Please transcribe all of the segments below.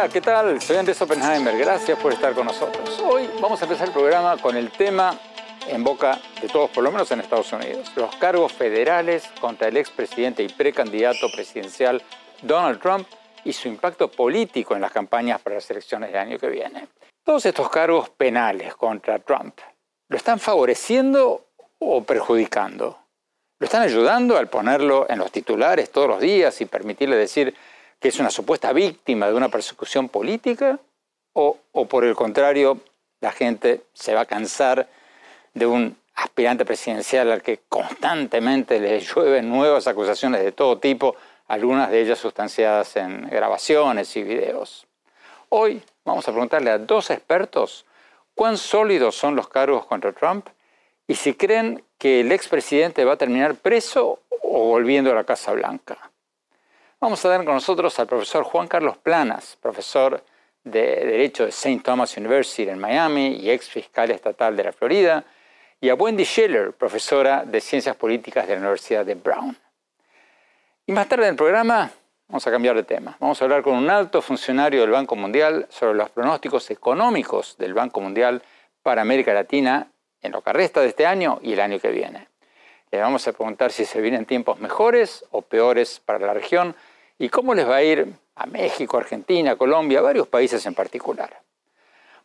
Hola, ¿qué tal? Soy Andrés Oppenheimer. Gracias por estar con nosotros. Hoy vamos a empezar el programa con el tema en boca de todos, por lo menos en Estados Unidos, los cargos federales contra el expresidente y precandidato presidencial Donald Trump y su impacto político en las campañas para las elecciones del año que viene. Todos estos cargos penales contra Trump, ¿lo están favoreciendo o perjudicando? ¿Lo están ayudando al ponerlo en los titulares todos los días y permitirle decir que es una supuesta víctima de una persecución política? ¿O, por el contrario, la gente se va a cansar de un aspirante presidencial al que constantemente le llueven nuevas acusaciones de todo tipo, algunas de ellas sustanciadas en grabaciones y videos? Hoy vamos a preguntarle a dos expertos cuán sólidos son los cargos contra Trump y si creen que el expresidente va a terminar preso o volviendo a la Casa Blanca. Vamos a tener con nosotros al profesor Juan Carlos Planas, profesor de Derecho de St. Thomas University en Miami y ex fiscal estatal de la Florida, y a Wendy Schiller, profesora de Ciencias Políticas de la Universidad de Brown. Y más tarde en el programa vamos a cambiar de tema. Vamos a hablar con un alto funcionario del Banco Mundial sobre los pronósticos económicos del Banco Mundial para América Latina en lo que resta de este año y el año que viene. Le vamos a preguntar si se vienen tiempos mejores o peores para la región y cómo les va a ir a México, Argentina, Colombia, varios países en particular.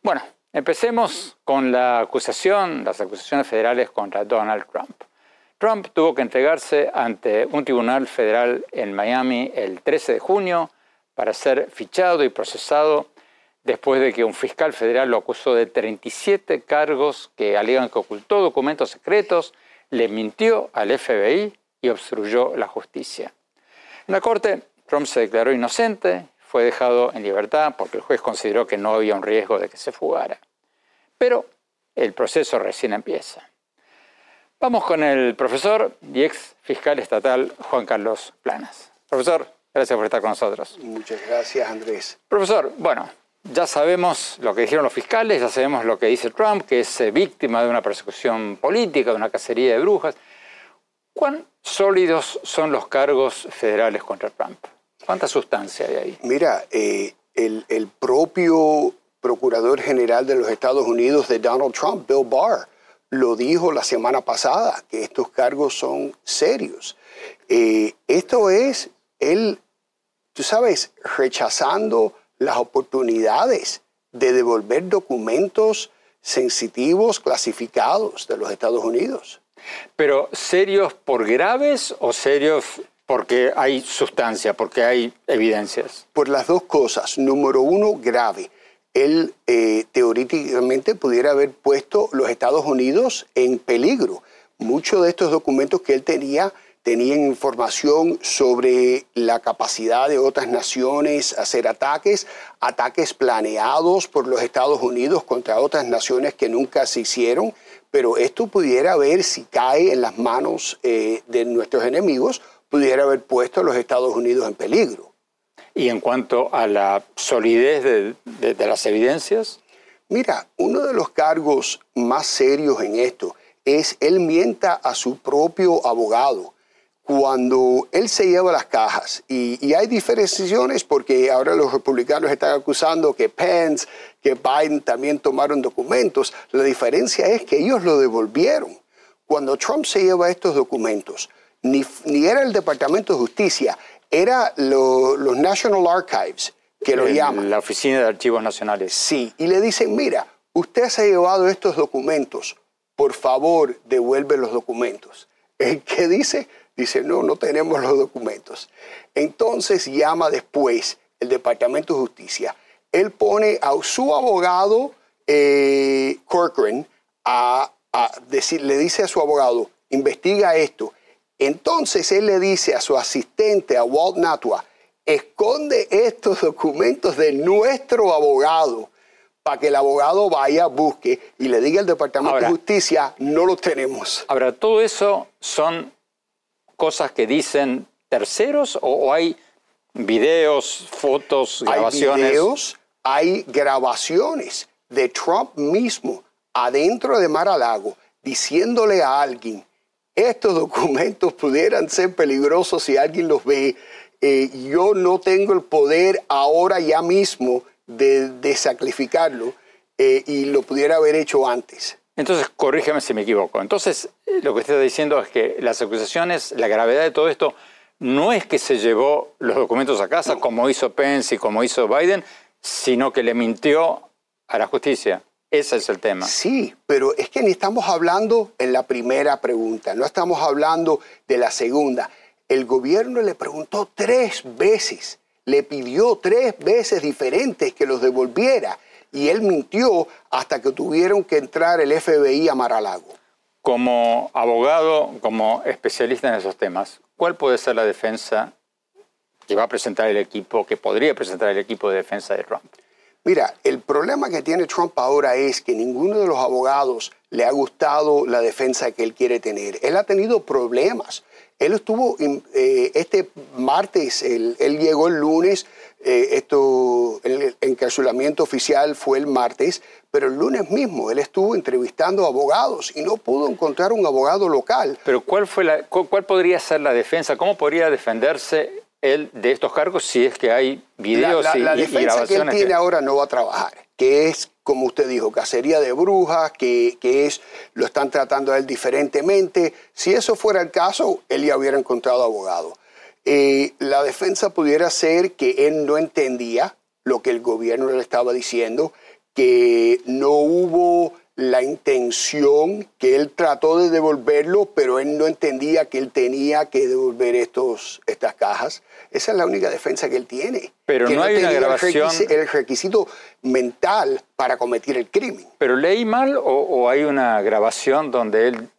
Bueno, empecemos con la acusación, las acusaciones federales contra Donald Trump. Trump tuvo que entregarse ante un tribunal federal en Miami el 13 de junio para ser fichado y procesado después de que un fiscal federal lo acusó de 37 cargos que alegan que ocultó documentos secretos, le mintió al FBI y obstruyó la justicia. En la corte, Trump se declaró inocente, fue dejado en libertad porque el juez consideró que no había un riesgo de que se fugara. Pero el proceso recién empieza. Vamos con el profesor y ex fiscal estatal Juan Carlos Planas. Profesor, gracias por estar con nosotros. Muchas gracias, Andrés. Profesor, bueno, ya sabemos lo que dijeron los fiscales, ya sabemos lo que dice Trump, que es eh, víctima de una persecución política, de una cacería de brujas. ¿Cuán sólidos son los cargos federales contra Trump? ¿Cuánta sustancia hay ahí? Mira, eh, el, el, propio Procurador General de los Estados Unidos de Donald Trump, Bill Barr, lo dijo la semana pasada, que estos cargos son serios. Eh, esto es él, tú sabes, rechazando las oportunidades de devolver documentos sensitivos, clasificados de los Estados Unidos. Pero serios por graves o serios porque hay sustancia, porque hay evidencias? Por las dos cosas. Número uno, grave. Él eh, teóricamente pudiera haber puesto los Estados Unidos en peligro. Muchos de estos documentos que él tenía tenían información sobre la capacidad de otras naciones a hacer ataques, ataques planeados por los Estados Unidos contra otras naciones que nunca se hicieron, pero esto pudiera ver si cae en las manos eh, de nuestros enemigos pudiera haber puesto a los Estados Unidos en peligro. ¿Y en cuanto a la solidez de, las evidencias? Mira, uno de los cargos más serios en esto es él mienta a su propio abogado cuando él se lleva las cajas. Y, y, hay diferenciaciones porque ahora los republicanos están acusando que Pence, que Biden también tomaron documentos. La diferencia es que ellos lo devolvieron. Cuando Trump se lleva estos documentos, ni, era el Departamento de Justicia, era los National Archives que lo llaman. La Oficina de Archivos Nacionales. Sí, y le dicen, mira, usted se ha llevado estos documentos, por favor, devuelve los documentos. ¿El qué dice? Dice, no, no tenemos los documentos. Entonces llama después el Departamento de Justicia. Él pone a su abogado, eh, Corcoran, a, a decir, le dice a su abogado, investiga esto. Entonces él le dice a su asistente, a Walt Natua, esconde estos documentos de nuestro abogado para que el abogado vaya, busque y le diga al Departamento Ahora- de Justicia, no los tenemos. Ahora, ¿todo eso son cosas que dicen terceros o, o hay videos, fotos, grabaciones? Hay videos, hay grabaciones de Trump mismo adentro de Mar a Lago diciéndole a alguien, estos documentos pudieran ser peligrosos si alguien los ve. Eh, yo no tengo el poder ahora ya mismo de, de sacrificarlo eh, y lo pudiera haber hecho antes. Entonces, corrígeme si me equivoco. Entonces, eh, lo que usted está diciendo es que las acusaciones, la gravedad de todo esto, no es que se llevó los documentos a casa como hizo Pence y como hizo Biden, sino que le mintió a la justicia. Ese es el tema. Sí, pero es que ni estamos hablando en la primera pregunta, no estamos hablando de la segunda. El gobierno le preguntó tres veces, le pidió tres veces diferentes que los devolviera y él mintió hasta que tuvieron que entrar el FBI a Mar-a-Lago. Como abogado, como especialista en esos temas, ¿cuál puede ser la defensa que va a presentar el equipo, que podría presentar el equipo de defensa de Trump? Mira, el problema que tiene Trump ahora es que ninguno de los abogados le ha gustado la defensa que él quiere tener. Él ha tenido problemas. Él estuvo eh, este martes, él, llegó el lunes, eh, esto, el encarcelamiento oficial fue el martes, pero el lunes mismo él estuvo entrevistando abogados y no pudo encontrar un abogado local. Pero ¿cuál, fue la, cuál podría ser la defensa? ¿Cómo podría defenderse él de estos cargos si es que hay videos la, la, y, la y defensa grabaciones? que él tiene ahora no va a trabajar, que es, como usted dijo, cacería de brujas, que, que es, lo están tratando a él diferentemente. Si eso fuera el caso, él ya hubiera encontrado abogado. Eh, la defensa pudiera ser que él no entendía lo que el gobierno le estaba diciendo, que no hubo la intención, que él trató de devolverlo, pero él no entendía que él tenía que devolver estos, estas cajas. Esa es la única defensa que él tiene. Pero que no hay una grabación- El requisito, el requisito mental para cometer el crimen. ¿Pero leí mal o, o hay una grabación donde él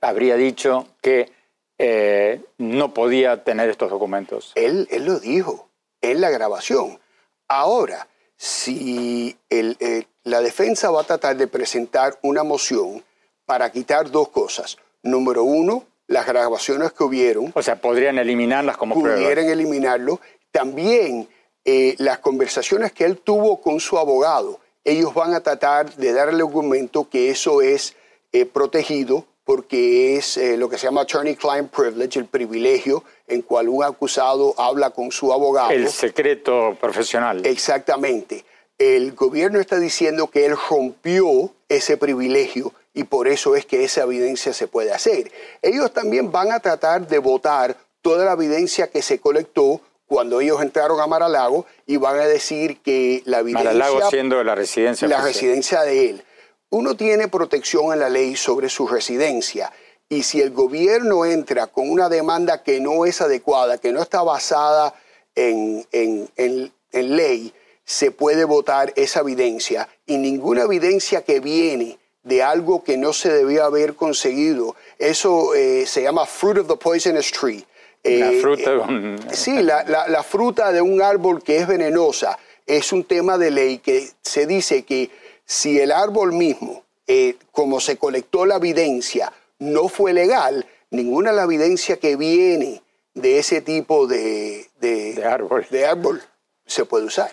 habría dicho que eh, no podía tener estos documentos? Él, él lo dijo en la grabación. Ahora, si el- el- la defensa va a tratar de presentar una moción para quitar dos cosas. Número uno, las grabaciones que hubieron, O sea, podrían eliminarlas como pudieran prueba. eliminarlo. También eh, las conversaciones que él tuvo con su abogado, ellos van a tratar de darle argumento que eso es eh, protegido porque es eh, lo que se llama attorney-client privilege, el privilegio en cual un acusado habla con su abogado. El secreto profesional. Exactamente. El gobierno está diciendo que él rompió ese privilegio y por eso es que esa evidencia se puede hacer. Ellos también van a tratar de votar toda la evidencia que se colectó cuando ellos entraron a Mar-a-Lago y van a decir que la evidencia Mar-a-Lago siendo la residencia la oficial. residencia de él. Uno tiene protección en la ley sobre su residencia y si el gobierno entra con una demanda que no es adecuada, que no está basada en, en- en- en ley, se puede votar esa evidencia y ninguna evidencia que viene de algo que no se debía haber conseguido, eso eh, se llama fruit of the poisonous tree. La Eh, fruta eh, Sí, la, la- la fruta de un árbol que es venenosa es un tema de ley que se dice que si el árbol mismo, eh, como se colectó la evidencia, no fue legal, ninguna de la evidencia que viene de ese tipo de, de, De árbol. de árbol se puede usar.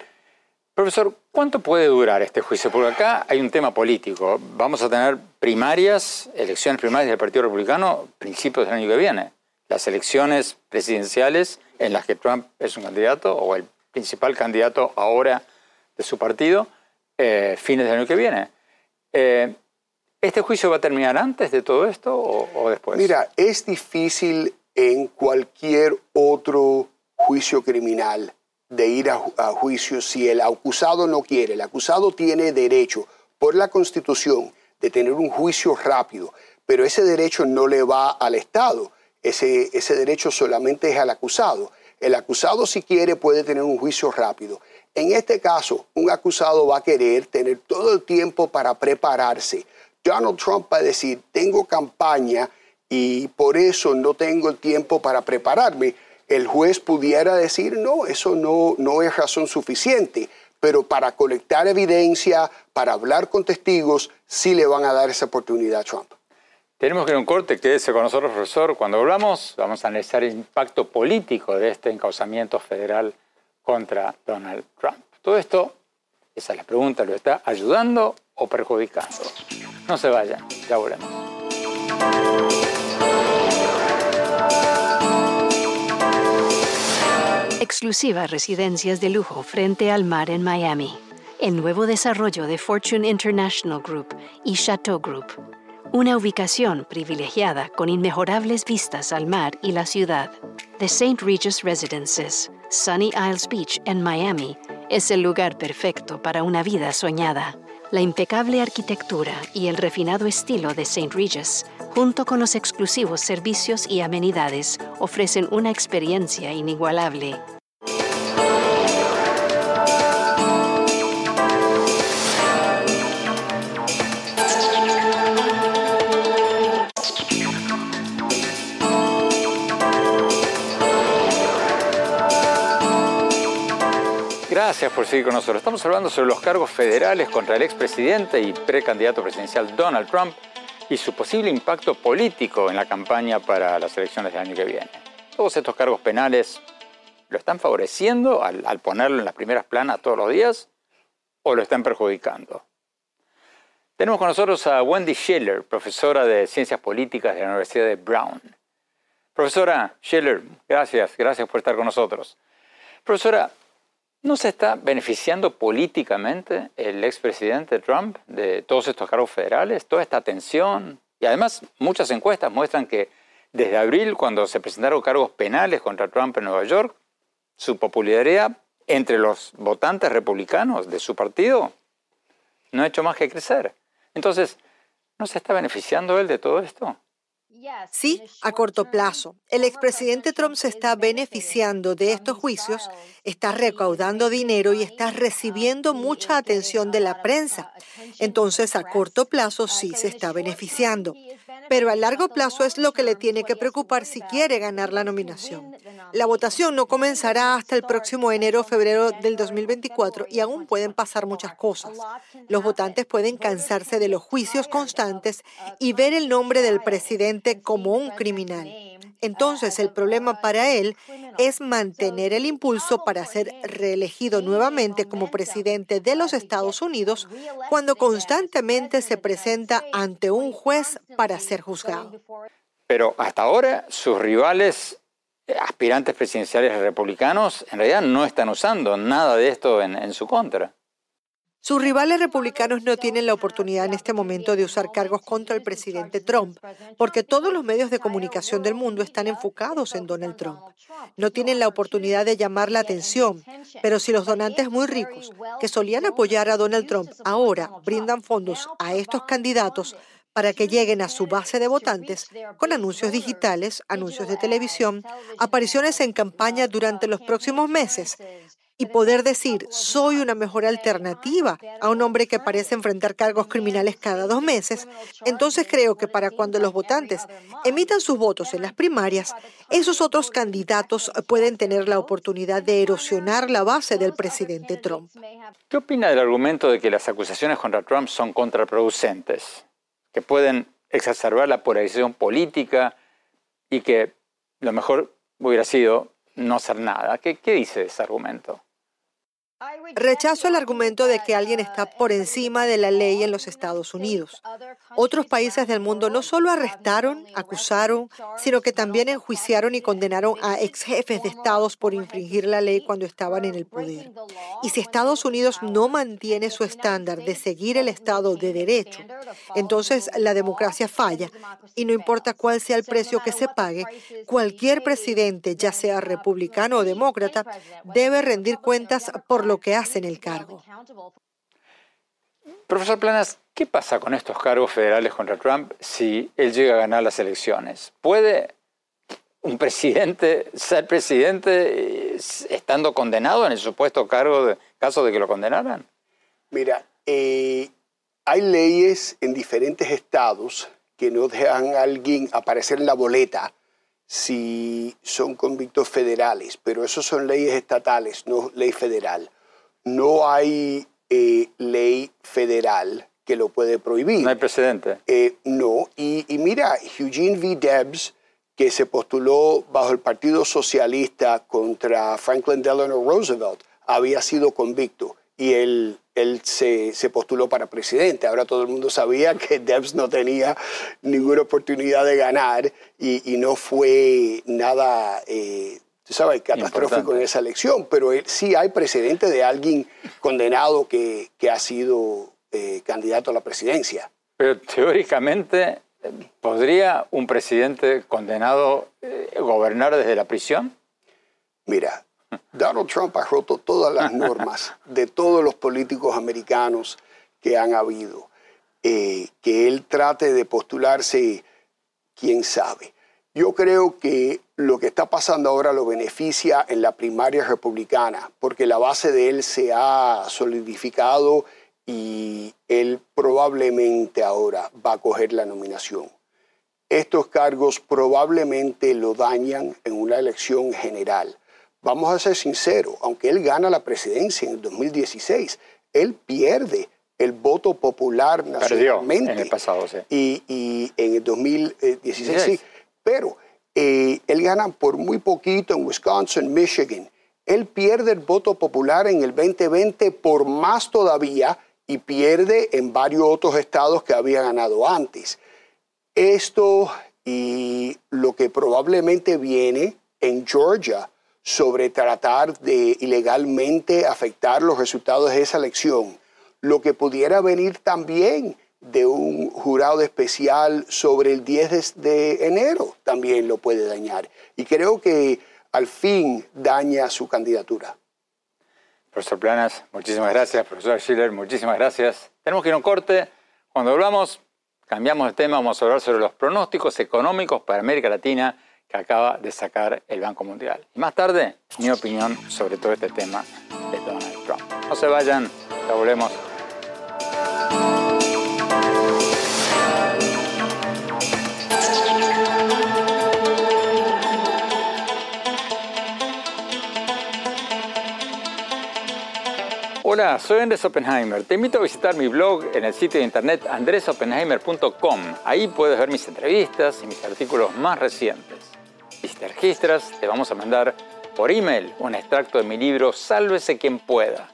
Profesor, ¿cuánto puede durar este juicio? Porque acá hay un tema político. Vamos a tener primarias, elecciones primarias del Partido Republicano, principios del año que viene. Las elecciones presidenciales en las que Trump es un candidato o el principal candidato ahora de su partido, eh, fines del año que viene. Eh, ¿Este juicio va a terminar antes de todo esto o, después? Mira, es difícil en cualquier otro juicio criminal de ir a, a, juicio si el acusado no quiere. El acusado tiene derecho por la Constitución de tener un juicio rápido, pero ese derecho no le va al Estado, ese, ese derecho solamente es al acusado. El acusado si quiere puede tener un juicio rápido. En este caso, un acusado va a querer tener todo el tiempo para prepararse. Donald Trump va a decir, tengo campaña y por eso no tengo el tiempo para prepararme. El juez pudiera decir, no, eso no, es razón suficiente, pero para colectar evidencia, para hablar con testigos, sí le van a dar esa oportunidad a Trump. Tenemos que ir a un corte, quédese con nosotros, profesor. Cuando volvamos, vamos a analizar el impacto político de este encauzamiento federal contra Donald Trump. Todo esto, esa es la pregunta, ¿lo está ayudando o perjudicando? No se vayan, ya volvemos. Exclusivas residencias de lujo frente al mar en Miami. El nuevo desarrollo de Fortune International Group y Chateau Group. Una ubicación privilegiada con inmejorables vistas al mar y la ciudad. The St. Regis Residences, Sunny Isles Beach en Miami, es el lugar perfecto para una vida soñada. La impecable arquitectura y el refinado estilo de St. Regis, junto con los exclusivos servicios y amenidades, ofrecen una experiencia inigualable. Gracias por seguir con nosotros. Estamos hablando sobre los cargos federales contra el expresidente y precandidato presidencial Donald Trump y su posible impacto político en la campaña para las elecciones del año que viene. Todos estos cargos penales lo están favoreciendo al, ponerlo en las primeras planas todos los días o lo están perjudicando. Tenemos con nosotros a Wendy Schiller, profesora de Ciencias Políticas de la Universidad de Brown. Profesora Schiller, gracias, gracias por estar con nosotros. Profesora, ¿No se está beneficiando políticamente el expresidente Trump de todos estos cargos federales, toda esta atención? Y además muchas encuestas muestran que desde abril, cuando se presentaron cargos penales contra Trump en Nueva York, su popularidad entre los votantes republicanos de su partido no ha hecho más que crecer. Entonces, ¿no se está beneficiando él de todo esto? Sí, a corto plazo. El expresidente Trump se está beneficiando de estos juicios, está recaudando dinero y está recibiendo mucha atención de la prensa. Entonces, a corto plazo sí se está beneficiando pero a largo plazo es lo que le tiene que preocupar si quiere ganar la nominación. La votación no comenzará hasta el próximo enero o febrero del 2024 y aún pueden pasar muchas cosas. Los votantes pueden cansarse de los juicios constantes y ver el nombre del presidente como un criminal. Entonces el problema para él es mantener el impulso para ser reelegido nuevamente como presidente de los Estados Unidos cuando constantemente se presenta ante un juez para ser juzgado. Pero hasta ahora sus rivales eh, aspirantes presidenciales republicanos en realidad no están usando nada de esto en, en su contra. Sus rivales republicanos no tienen la oportunidad en este momento de usar cargos contra el presidente Trump, porque todos los medios de comunicación del mundo están enfocados en Donald Trump. No tienen la oportunidad de llamar la atención, pero si los donantes muy ricos, que solían apoyar a Donald Trump, ahora brindan fondos a estos candidatos, para que lleguen a su base de votantes con anuncios digitales, anuncios de televisión, apariciones en campaña durante los próximos meses y poder decir, soy una mejor alternativa a un hombre que parece enfrentar cargos criminales cada dos meses, entonces creo que para cuando los votantes emitan sus votos en las primarias, esos otros candidatos pueden tener la oportunidad de erosionar la base del presidente Trump. ¿Qué opina del argumento de que las acusaciones contra Trump son contraproducentes, que pueden exacerbar la polarización política y que lo mejor hubiera sido no hacer nada? ¿Qué, qué dice ese argumento? Rechazo el argumento de que alguien está por encima de la ley en los Estados Unidos. Otros países del mundo no solo arrestaron, acusaron, sino que también enjuiciaron y condenaron a ex jefes de estados por infringir la ley cuando estaban en el poder. Y si Estados Unidos no mantiene su estándar de seguir el Estado de Derecho, entonces la democracia falla y no importa cuál sea el precio que se pague, cualquier presidente, ya sea republicano o demócrata, debe rendir cuentas por lo que hace en el cargo. Profesor Planas, ¿qué pasa con estos cargos federales contra Trump si él llega a ganar las elecciones? ¿Puede un presidente ser presidente eh, estando condenado en el supuesto cargo de caso de que lo condenaran? Mira, eh, hay leyes en diferentes estados que no dejan a alguien aparecer en la boleta si son convictos federales, pero eso son leyes estatales, no ley federal no hay eh, ley federal que lo puede prohibir. No hay precedente. Eh, no, y, mira, Eugene V. Debs, que se postuló bajo el Partido Socialista contra Franklin Delano Roosevelt, había sido convicto y él, él se, postuló para presidente. Ahora todo el mundo sabía que Debs no tenía ninguna oportunidad de ganar y, no fue nada eh, tú sabes, catastrófico en esa elección, pero sí hay precedente de alguien condenado que, ha sido eh, candidato a la presidencia. Pero teóricamente, ¿podría un presidente condenado eh, gobernar desde la prisión? Mira, Donald Trump ha roto todas las normas de todos los políticos americanos que han habido. Eh, que él trate de postularse, quién sabe. Yo creo que lo que está pasando ahora lo beneficia en la primaria republicana, porque la base de él se ha solidificado y él probablemente ahora va a coger la nominación. Estos cargos probablemente lo dañan en una elección general. Vamos a ser sinceros, aunque él gana la presidencia en el 2016, él pierde el voto popular nacionalmente. en el pasado, sí. Y, en el 2016 sí. Pero eh, él gana por muy poquito en Wisconsin, Michigan. Él pierde el voto popular en el 2020 por más todavía y pierde en varios otros estados que había ganado antes. Esto y lo que probablemente viene en Georgia sobre tratar de ilegalmente afectar los resultados de esa elección, lo que pudiera venir también de un jurado especial sobre el 10 de enero también lo puede dañar. Y creo que al fin daña su candidatura. Profesor Planas, muchísimas gracias. Profesor Schiller, muchísimas gracias. Tenemos que ir a un corte. Cuando volvamos, cambiamos de tema. Vamos a hablar sobre los pronósticos económicos para América Latina que acaba de sacar el Banco Mundial. Y más tarde, mi opinión sobre todo este tema de Donald Trump. No se vayan, ya volvemos. Hola, soy Andrés Oppenheimer. Te invito a visitar mi blog en el sitio de internet andresoppenheimer.com. Ahí puedes ver mis entrevistas y mis artículos más recientes. Y si te registras, te vamos a mandar por email un extracto de mi libro Sálvese quien pueda,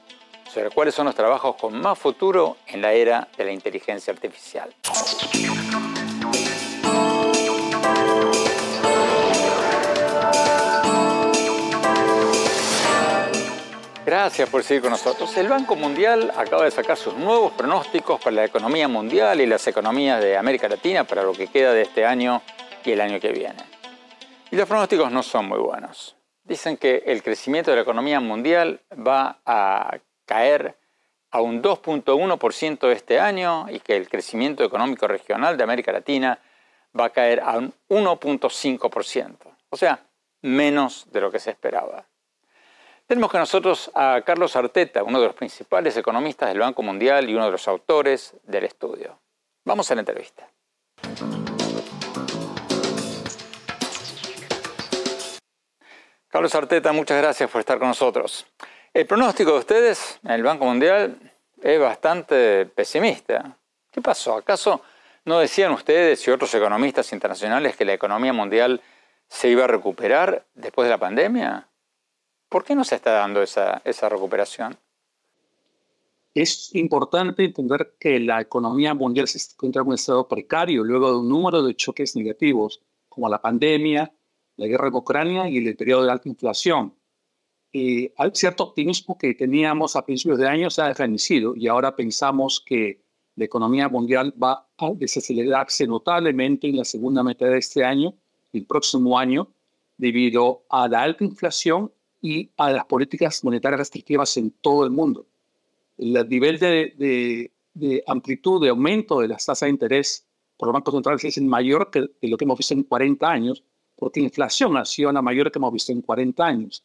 sobre cuáles son los trabajos con más futuro en la era de la inteligencia artificial. Gracias por seguir con nosotros. El Banco Mundial acaba de sacar sus nuevos pronósticos para la economía mundial y las economías de América Latina para lo que queda de este año y el año que viene. Y los pronósticos no son muy buenos. Dicen que el crecimiento de la economía mundial va a caer a un 2.1% este año y que el crecimiento económico regional de América Latina va a caer a un 1.5%. O sea, menos de lo que se esperaba. Tenemos con nosotros a Carlos Arteta, uno de los principales economistas del Banco Mundial y uno de los autores del estudio. Vamos a la entrevista. Carlos Arteta, muchas gracias por estar con nosotros. El pronóstico de ustedes en el Banco Mundial es bastante pesimista. ¿Qué pasó? ¿Acaso no decían ustedes y otros economistas internacionales que la economía mundial se iba a recuperar después de la pandemia? ¿Por qué no se está dando esa, esa recuperación? Es importante entender que la economía mundial se encuentra en un estado precario luego de un número de choques negativos, como la pandemia, la guerra en Ucrania y el periodo de alta inflación. Y hay cierto optimismo que teníamos a principios de año se ha desvanecido y ahora pensamos que la economía mundial va a desacelerarse notablemente en la segunda mitad de este año, el próximo año, debido a la alta inflación y a las políticas monetarias restrictivas en todo el mundo el nivel de, amplitud de aumento de las tasas de interés por los bancos centrales es mayor que, lo que hemos visto en 40 años, porque la inflación ha sido la mayor que hemos visto en 40 años.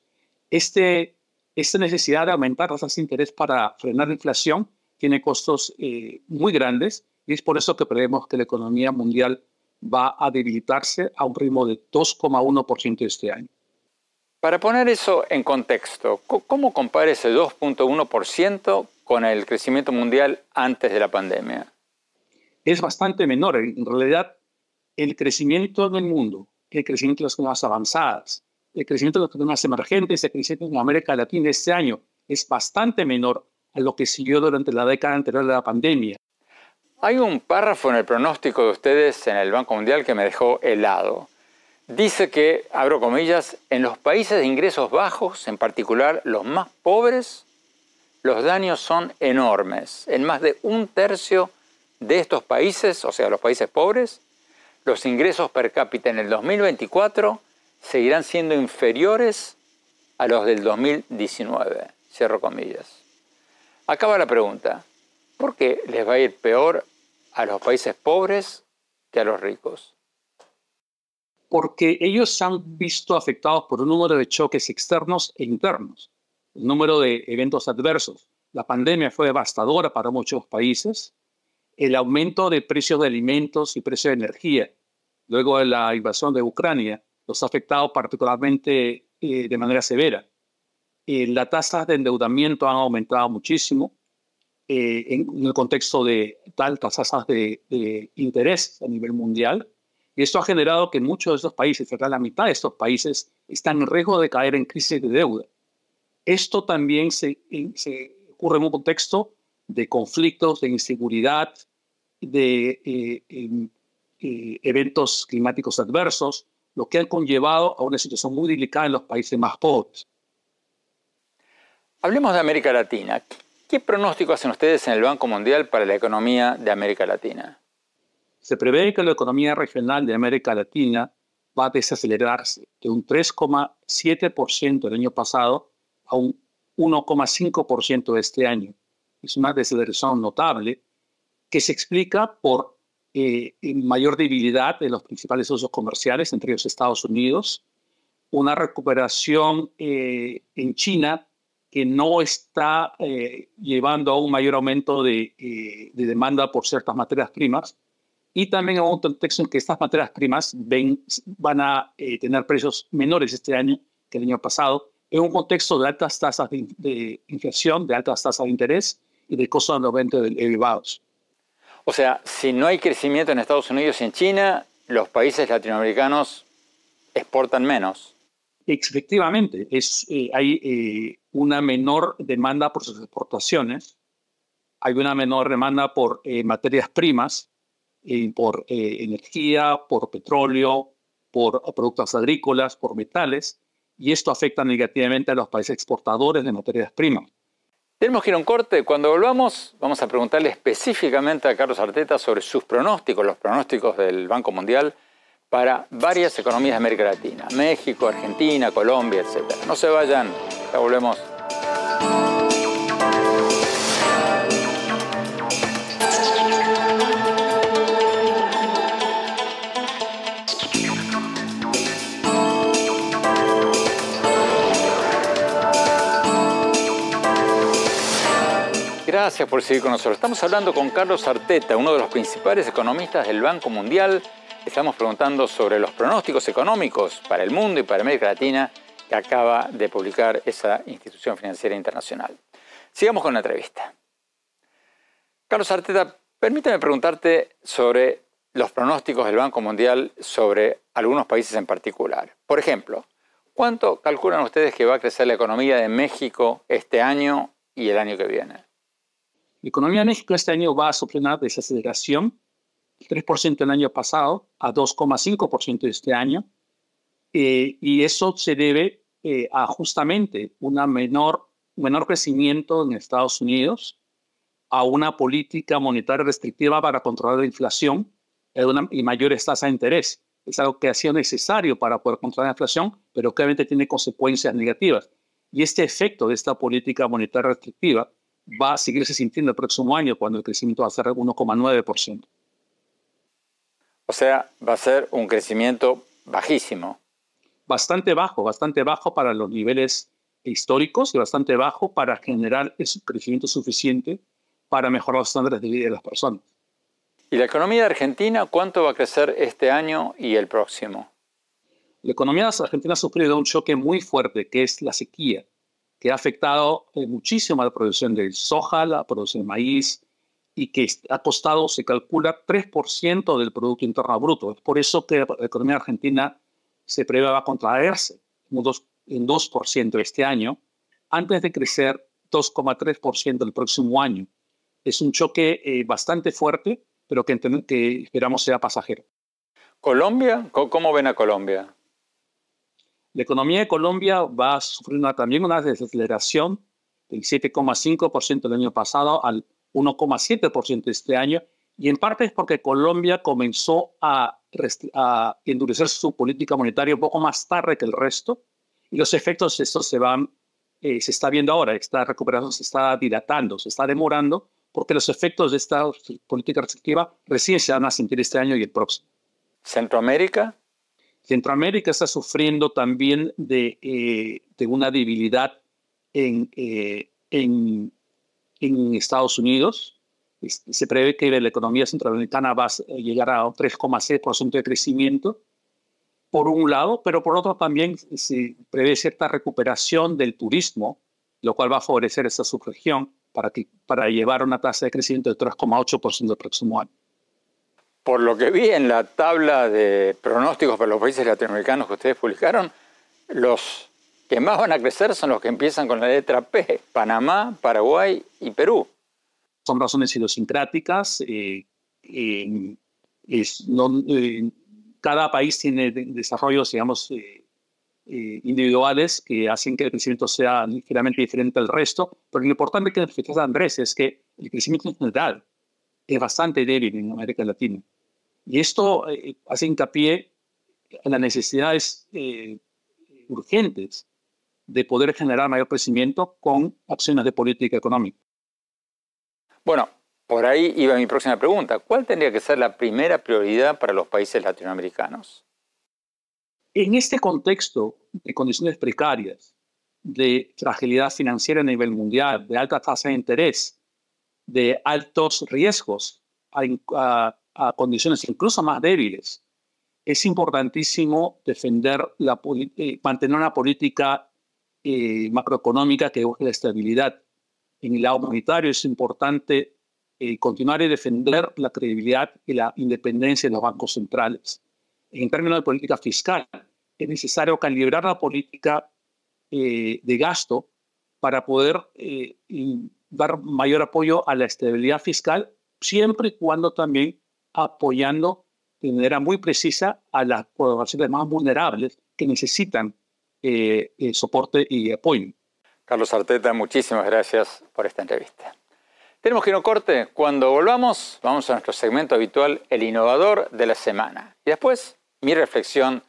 Este, esta necesidad de aumentar las tasas de interés para frenar la inflación tiene costos eh, muy grandes y es por eso que prevemos que la economía mundial va a debilitarse a un ritmo de 2,1% este año. Para poner eso en contexto, ¿cómo compara ese 2.1% con el crecimiento mundial antes de la pandemia? Es bastante menor. En realidad, el crecimiento en el mundo, el crecimiento de las economías avanzadas, el crecimiento de las economías emergentes, el crecimiento en América Latina este año es bastante menor a lo que siguió durante la década anterior de la pandemia. Hay un párrafo en el pronóstico de ustedes en el Banco Mundial que me dejó helado. Dice que, abro comillas, en los países de ingresos bajos, en particular los más pobres, los daños son enormes. En más de un tercio de estos países, o sea, los países pobres, los ingresos per cápita en el 2024 seguirán siendo inferiores a los del 2019. Cierro comillas. Acaba la pregunta. ¿Por qué les va a ir peor a los países pobres que a los ricos? Porque ellos se han visto afectados por un número de choques externos e internos el número de eventos adversos. La pandemia fue devastadora para muchos países. El aumento de precios de alimentos y precios de energía, luego de la invasión de Ucrania, los ha afectado particularmente eh, de manera severa. Eh, las tasas de endeudamiento han aumentado muchísimo eh, en, el contexto de altas tasas de, de, interés a nivel mundial. Y esto ha generado que muchos de estos países, la mitad de estos países, están en riesgo de caer en crisis de deuda. Esto también se, ocurre en un contexto de conflictos, de inseguridad, de eh, eh, eventos climáticos adversos, lo que han conllevado a una situación muy delicada en los países más pobres. Hablemos de América Latina. ¿Qué pronóstico hacen ustedes en el Banco Mundial para la economía de América Latina? Se prevé que la economía regional de América Latina va a desacelerarse de un 3,7% el año pasado a un 1,5% este año. Es una desaceleración notable que se explica por eh, mayor debilidad de los principales socios comerciales, entre ellos Estados Unidos, una recuperación eh, en China que no está eh, llevando a un mayor aumento de, de, demanda por ciertas materias primas, y también a un contexto en que estas materias primas ven, van a tener precios menores este año que el año pasado, en un contexto de altas tasas de, inflación, de altas tasas de interés y de costos de aumento elevados. O sea, si no hay crecimiento en Estados Unidos y en China, los países latinoamericanos exportan menos. Efectivamente, es, eh, hay eh, una menor demanda por sus exportaciones, hay una menor demanda por eh, materias primas, por energía, por petróleo, por productos agrícolas, por metales, y esto afecta negativamente a los países exportadores de materias primas. Tenemos que ir a un corte. Cuando volvamos, vamos a preguntarle específicamente a Carlos Arteta sobre sus pronósticos, los pronósticos del Banco Mundial para varias economías de América Latina, México, Argentina, Colombia, etc. No se vayan, ya volvemos. Gracias por seguir con nosotros. Estamos hablando con Carlos Arteta, uno de los principales economistas del Banco Mundial. Estamos preguntando sobre los pronósticos económicos para el mundo y para América Latina que acaba de publicar esa institución financiera internacional. Sigamos con la entrevista. Carlos Arteta, permíteme preguntarte sobre los pronósticos del Banco Mundial sobre algunos países en particular. Por ejemplo, ¿cuánto calculan ustedes que va a crecer la economía de México este año y el año que viene? La economía de México este año va a sufrir una desaceleración, 3% el año pasado a 2,5% este año, eh, y eso se debe eh, a justamente una menor, menor crecimiento en Estados Unidos, a una política monetaria restrictiva para controlar la inflación y mayores tasas de interés. Es algo que ha sido necesario para poder controlar la inflación, pero que obviamente tiene consecuencias negativas. Y este efecto de esta política monetaria restrictiva va a seguirse sintiendo el próximo año cuando el crecimiento va a ser 1,9%. O sea, va a ser un crecimiento bajísimo. Bastante bajo, bastante bajo para los niveles históricos y bastante bajo para generar ese crecimiento suficiente para mejorar los estándares de vida de las personas. ¿Y la economía Argentina cuánto va a crecer este año y el próximo? La economía de Argentina ha sufrido un choque muy fuerte, que es la sequía, que ha afectado eh, muchísimo a la producción de soja, la producción de maíz, y que ha costado, se calcula, 3% del Producto Interno Bruto. Es por eso que la economía argentina se prevé va a contraerse en 2%, este año, antes de crecer 2,3% el próximo año. Es un choque eh, bastante fuerte, pero que, que esperamos sea pasajero. ¿Colombia? ¿Cómo ven a Colombia? La economía de Colombia va a sufrir también una desaceleración del 7,5% el año pasado al 1,7% este año, y en parte es porque Colombia comenzó a, endurecer su política monetaria un poco más tarde que el resto, y los efectos de esto se van, eh, se está viendo ahora, esta recuperación se está dilatando, se está demorando, porque los efectos de esta política restrictiva recién se van a sentir este año y el próximo. ¿Centroamérica? Centroamérica está sufriendo también de, eh, una debilidad en, eh, Estados Unidos. Se prevé que la economía centroamericana va a llegar a un 3,6% de crecimiento, por un lado, pero por otro también se prevé cierta recuperación del turismo, lo cual va a favorecer esta subregión para, que, para una tasa de crecimiento de 3,8% el próximo año. Por lo que vi en la tabla de pronósticos para los países latinoamericanos que ustedes publicaron, los que más van a crecer son los que empiezan con la letra P, Panamá, Paraguay y Perú. Son razones idiosincráticas. Eh, eh, cada país tiene desarrollos, digamos, eh, individuales que hacen que el crecimiento sea ligeramente diferente al resto, pero lo importante que fíjate Andrés es que el crecimiento en general es bastante débil en América Latina. Y esto eh, hace hincapié en las necesidades eh, urgentes de poder generar mayor crecimiento con acciones de política económica. Bueno, por ahí iba mi próxima pregunta. ¿Cuál tendría que ser la primera prioridad para los países latinoamericanos? En este contexto de condiciones precarias, de fragilidad financiera a nivel mundial, de alta tasa de interés, de altos riesgos a, condiciones incluso más débiles, es importantísimo defender la, eh, mantener una política eh, macroeconómica que busque la estabilidad. En el lado humanitario es importante eh, continuar y defender la credibilidad y la independencia de los bancos centrales. En términos de política fiscal, es necesario calibrar la política de gasto para poder dar mayor apoyo a la estabilidad fiscal, siempre y cuando también apoyando de manera muy precisa a las poblaciones más vulnerables que necesitan eh, eh, soporte y apoyo. Carlos Arteta, muchísimas gracias por esta entrevista. Tenemos que ir a corte. Cuando volvamos, vamos a nuestro segmento habitual, el innovador de la semana. Y después, mi reflexión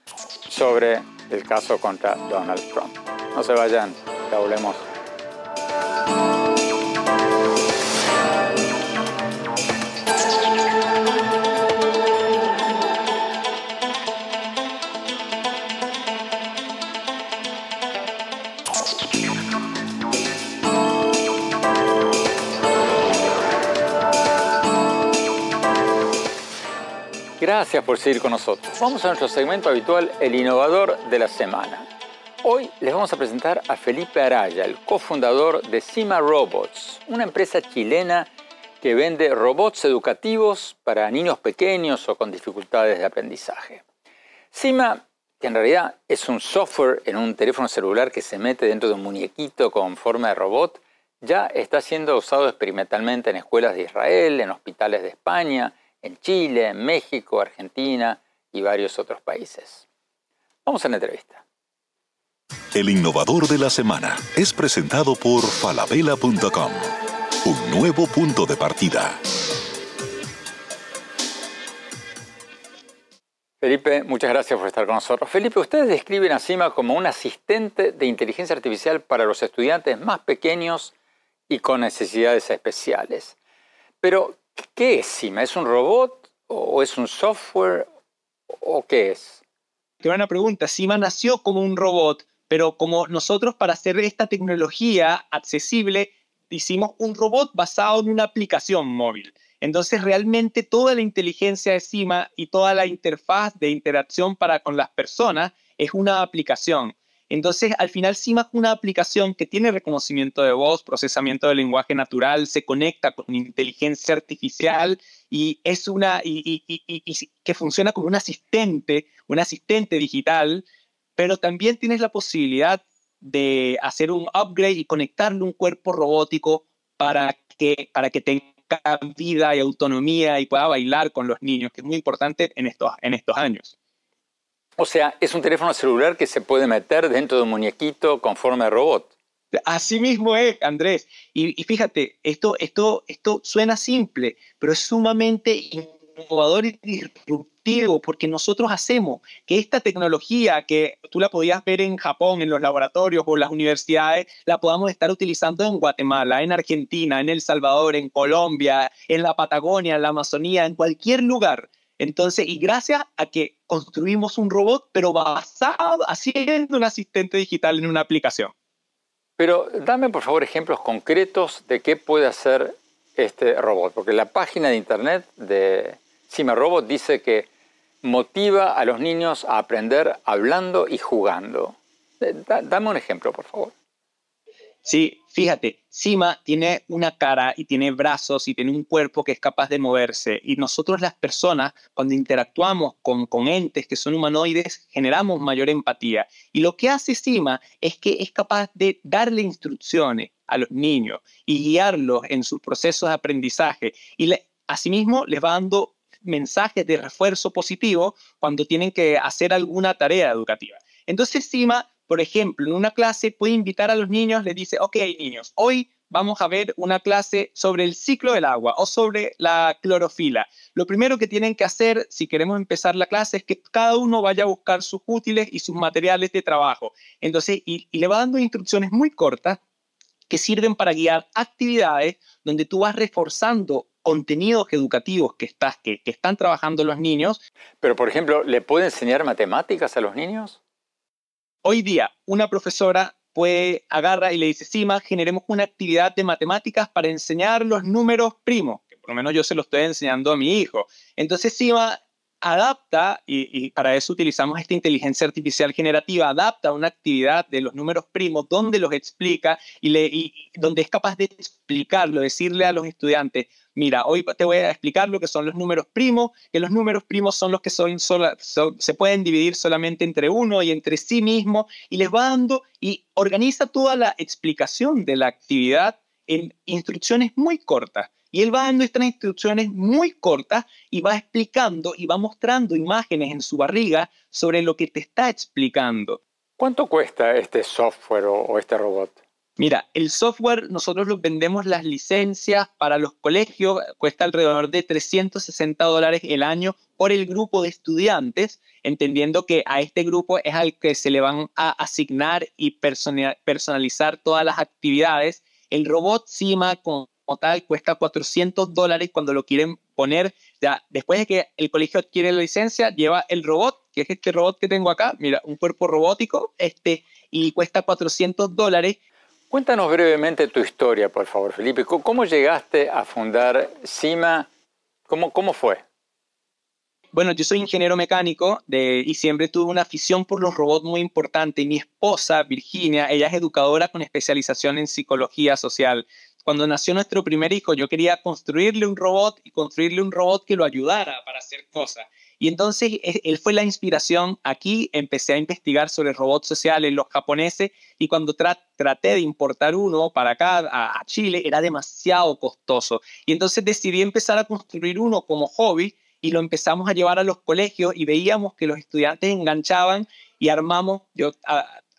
sobre el caso contra Donald Trump. No se vayan, ya volvemos. Gracias por seguir con nosotros. Vamos a nuestro segmento habitual, el innovador de la semana. Hoy les vamos a presentar a Felipe Araya, el cofundador de Cima Robots, una empresa chilena que vende robots educativos para niños pequeños o con dificultades de aprendizaje. Cima, que en realidad es un software en un teléfono celular que se mete dentro de un muñequito con forma de robot, ya está siendo usado experimentalmente en escuelas de Israel, en hospitales de España, en Chile, en México, Argentina y varios otros países. Vamos a la entrevista. El innovador de la semana es presentado por falabella.com. Un nuevo punto de partida. Felipe, muchas gracias por estar con nosotros. Felipe, ustedes describen a CIMA como un asistente de inteligencia artificial para los estudiantes más pequeños y con necesidades especiales. Pero, ¿qué es CIMA? ¿Es un robot o es un software o qué es? Qué buena pregunta. CIMA nació como un robot, pero como nosotros para hacer esta tecnología accesible, hicimos un robot basado en una aplicación móvil. Entonces, realmente toda la inteligencia de CIMA y toda la interfaz de interacción para con las personas es una aplicación. Entonces, al final, CIMA es una aplicación que tiene reconocimiento de voz, procesamiento de lenguaje natural, se conecta con inteligencia artificial y es una y, que funciona como un asistente, un asistente digital, pero también tienes la posibilidad de hacer un upgrade y conectarle un cuerpo robótico para que, para que tenga vida y autonomía y pueda bailar con los niños, que es muy importante en estos, en estos años. O sea, es un teléfono celular que se puede meter dentro de un muñequito con forma de robot. Así mismo es, Andrés. Y, fíjate, esto, esto, esto suena simple, pero es sumamente innovador y disruptivo porque nosotros hacemos que esta tecnología que tú la podías ver en Japón, en los laboratorios o las universidades, la podamos estar utilizando en Guatemala, en Argentina, en El Salvador, en Colombia, en la Patagonia, en la Amazonía, en cualquier lugar. Entonces, y gracias a que construimos un robot, pero basado, haciendo un asistente digital en una aplicación. Pero dame por favor ejemplos concretos de qué puede hacer este robot, porque la página de internet de Cima Robot dice que motiva a los niños a aprender hablando y jugando. Eh, dame un ejemplo, por favor. Sí, fíjate, Sima tiene una cara y tiene brazos y tiene un cuerpo que es capaz de moverse. Y nosotros las personas, cuando interactuamos con, con entes que son humanoides, generamos mayor empatía. Y lo que hace Sima es que es capaz de darle instrucciones a los niños y guiarlos en sus procesos de aprendizaje. Y asimismo les va dando mensajes de refuerzo positivo cuando tienen que hacer alguna tarea educativa. Entonces, Sima por ejemplo, en una clase puede invitar a los niños, les dice, ok niños, hoy vamos a ver una clase sobre el ciclo del agua o sobre la clorofila. Lo primero que tienen que hacer si queremos empezar la clase es que cada uno vaya a buscar sus útiles y sus materiales de trabajo. Entonces, y, le va dando instrucciones muy cortas que sirven para guiar actividades donde tú vas reforzando contenidos educativos que, que están trabajando los niños. Pero, por ejemplo, ¿le puede enseñar matemáticas a los niños? Hoy día, una profesora puede agarra y le dice, Sima, generemos una actividad de matemáticas para enseñar los números primos, que por lo menos yo se los estoy enseñando a mi hijo. Entonces Sima adapta, y, para eso utilizamos esta inteligencia artificial generativa, adapta una actividad de los números primos donde los explica y, le, donde es capaz de explicarlo, decirle a los estudiantes, mira, hoy te voy a explicar lo que son los números primos, que los números primos son los que son, se pueden dividir solamente entre uno y entre sí mismo, y les va dando y organiza toda la explicación de la actividad en instrucciones muy cortas. Y él va dando estas instrucciones muy cortas y va explicando y va mostrando imágenes en su barriga sobre lo que te está explicando. ¿Cuánto cuesta este software o este robot? Mira, el software, nosotros lo vendemos las licencias para los colegios, cuesta alrededor de 360 dólares el año por el grupo de estudiantes, entendiendo que a este grupo es al que se le van a asignar y personalizar todas las actividades. El robot CIMA como tal cuesta 400 dólares cuando lo quieren poner. Ya, después de que el colegio adquiere la licencia, lleva el robot, que es este robot que tengo acá, mira, un cuerpo robótico, este, y cuesta 400 dólares Cuéntanos brevemente tu historia, por favor, Felipe. ¿Cómo llegaste a fundar CIMA? ¿Cómo, cómo fue? Bueno, yo soy ingeniero mecánico de, y siempre tuve una afición por los robots muy importante. Mi esposa, Virginia, ella es educadora con especialización en psicología social. Cuando nació nuestro primer hijo, yo quería construirle un robot y construirle un robot que lo ayudara para hacer cosas. Y entonces e, él fue la inspiración. Aquí empecé a investigar sobre robots sociales, los japoneses, y cuando traté de importar uno para acá, a, Chile, era demasiado costoso. Y entonces decidí empezar a construir uno como hobby y lo empezamos a llevar a los colegios y veíamos que los estudiantes enganchaban y armamos, yo,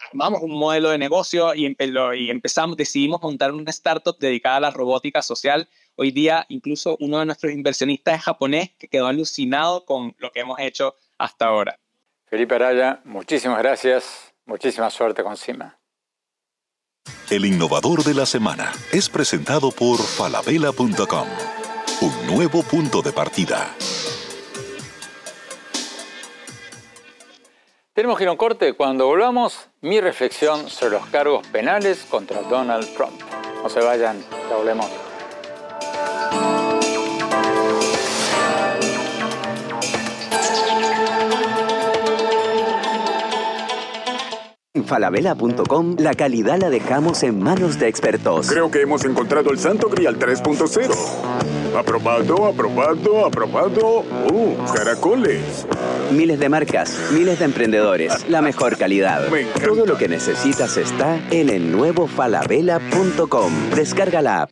armamos un modelo de negocio y, y empezamos, decidimos montar una startup dedicada a la robótica social Hoy día incluso uno de nuestros inversionistas es japonés que quedó alucinado con lo que hemos hecho hasta ahora. Felipe Araya, muchísimas gracias, muchísima suerte con CIMA. El innovador de la semana es presentado por falabella.com, un nuevo punto de partida. Tenemos que ir a un corte. Cuando volvamos, mi reflexión sobre los cargos penales contra Donald Trump. No se vayan, ya volvemos. En falabella.com la calidad la dejamos en manos de expertos. Creo que hemos encontrado el Santo Grial 3.0. Aprobado, aprobado, aprobado. ¡Uh, caracoles! Miles de marcas, miles de emprendedores, la mejor calidad. Todo lo que necesitas está en el nuevo falabella.com. Descarga la app.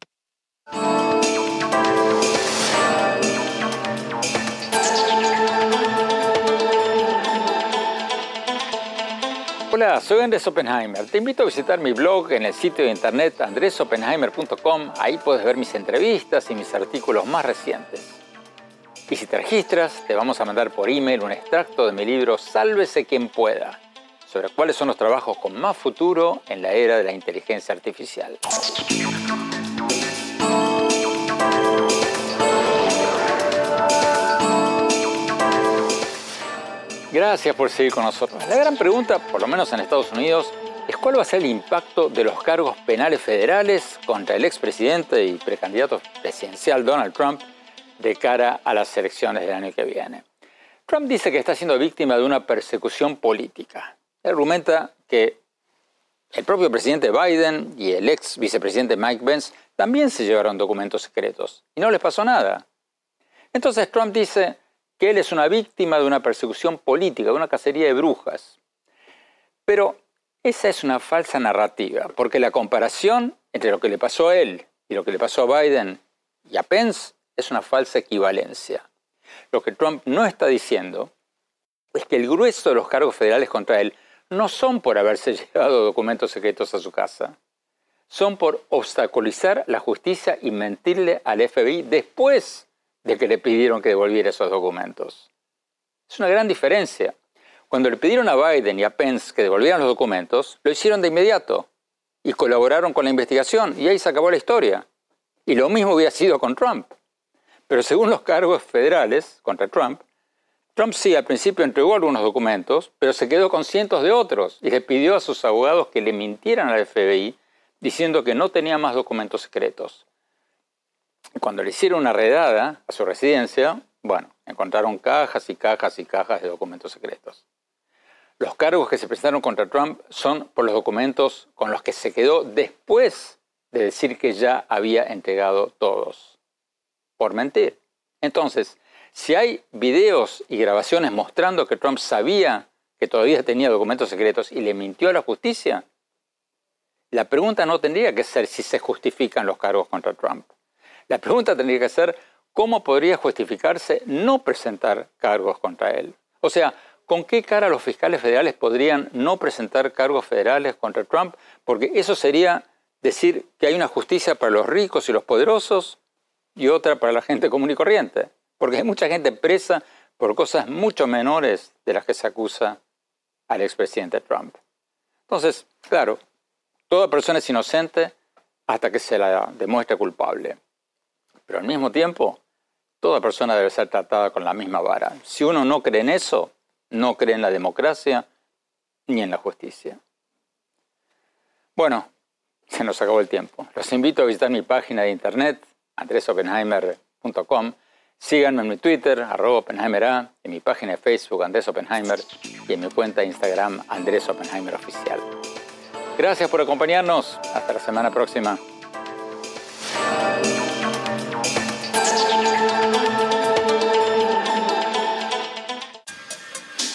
Hola, soy Andrés Oppenheimer. Te invito a visitar mi blog en el sitio de internet andresoppenheimer.com. Ahí puedes ver mis entrevistas y mis artículos más recientes. Y si te registras, te vamos a mandar por email un extracto de mi libro Sálvese quien pueda, sobre cuáles son los trabajos con más futuro en la era de la inteligencia artificial. Gracias por seguir con nosotros. La gran pregunta, por lo menos en Estados Unidos, es cuál va a ser el impacto de los cargos penales federales contra el expresidente y precandidato presidencial Donald Trump de cara a las elecciones del año que viene. Trump dice que está siendo víctima de una persecución política. argumenta que el propio presidente Biden y el ex vicepresidente Mike Pence también se llevaron documentos secretos y no les pasó nada. Entonces Trump dice, que él es una víctima de una persecución política, de una cacería de brujas. Pero esa es una falsa narrativa, porque la comparación entre lo que le pasó a él y lo que le pasó a Biden y a Pence es una falsa equivalencia. Lo que Trump no está diciendo es que el grueso de los cargos federales contra él no son por haberse llevado documentos secretos a su casa, son por obstaculizar la justicia y mentirle al FBI después de que le pidieron que devolviera esos documentos. Es una gran diferencia. Cuando le pidieron a Biden y a Pence que devolvieran los documentos, lo hicieron de inmediato y colaboraron con la investigación y ahí se acabó la historia. Y lo mismo hubiera sido con Trump. Pero según los cargos federales contra Trump, Trump sí al principio entregó algunos documentos, pero se quedó con cientos de otros y le pidió a sus abogados que le mintieran al FBI diciendo que no tenía más documentos secretos. Cuando le hicieron una redada a su residencia, bueno, encontraron cajas y cajas y cajas de documentos secretos. Los cargos que se presentaron contra Trump son por los documentos con los que se quedó después de decir que ya había entregado todos. Por mentir. Entonces, si hay videos y grabaciones mostrando que Trump sabía que todavía tenía documentos secretos y le mintió a la justicia, la pregunta no tendría que ser si se justifican los cargos contra Trump. La pregunta tendría que ser, ¿cómo podría justificarse no presentar cargos contra él? O sea, ¿con qué cara los fiscales federales podrían no presentar cargos federales contra Trump? Porque eso sería decir que hay una justicia para los ricos y los poderosos y otra para la gente común y corriente. Porque hay mucha gente presa por cosas mucho menores de las que se acusa al expresidente Trump. Entonces, claro, toda persona es inocente hasta que se la demuestre culpable. Pero al mismo tiempo, toda persona debe ser tratada con la misma vara. Si uno no cree en eso, no cree en la democracia ni en la justicia. Bueno, se nos acabó el tiempo. Los invito a visitar mi página de internet, andresopenheimer.com. Síganme en mi Twitter, arroba Oppenheimer en mi página de Facebook, Andrés Oppenheimer, y en mi cuenta de Instagram, Andrés Oppenheimer Oficial. Gracias por acompañarnos. Hasta la semana próxima.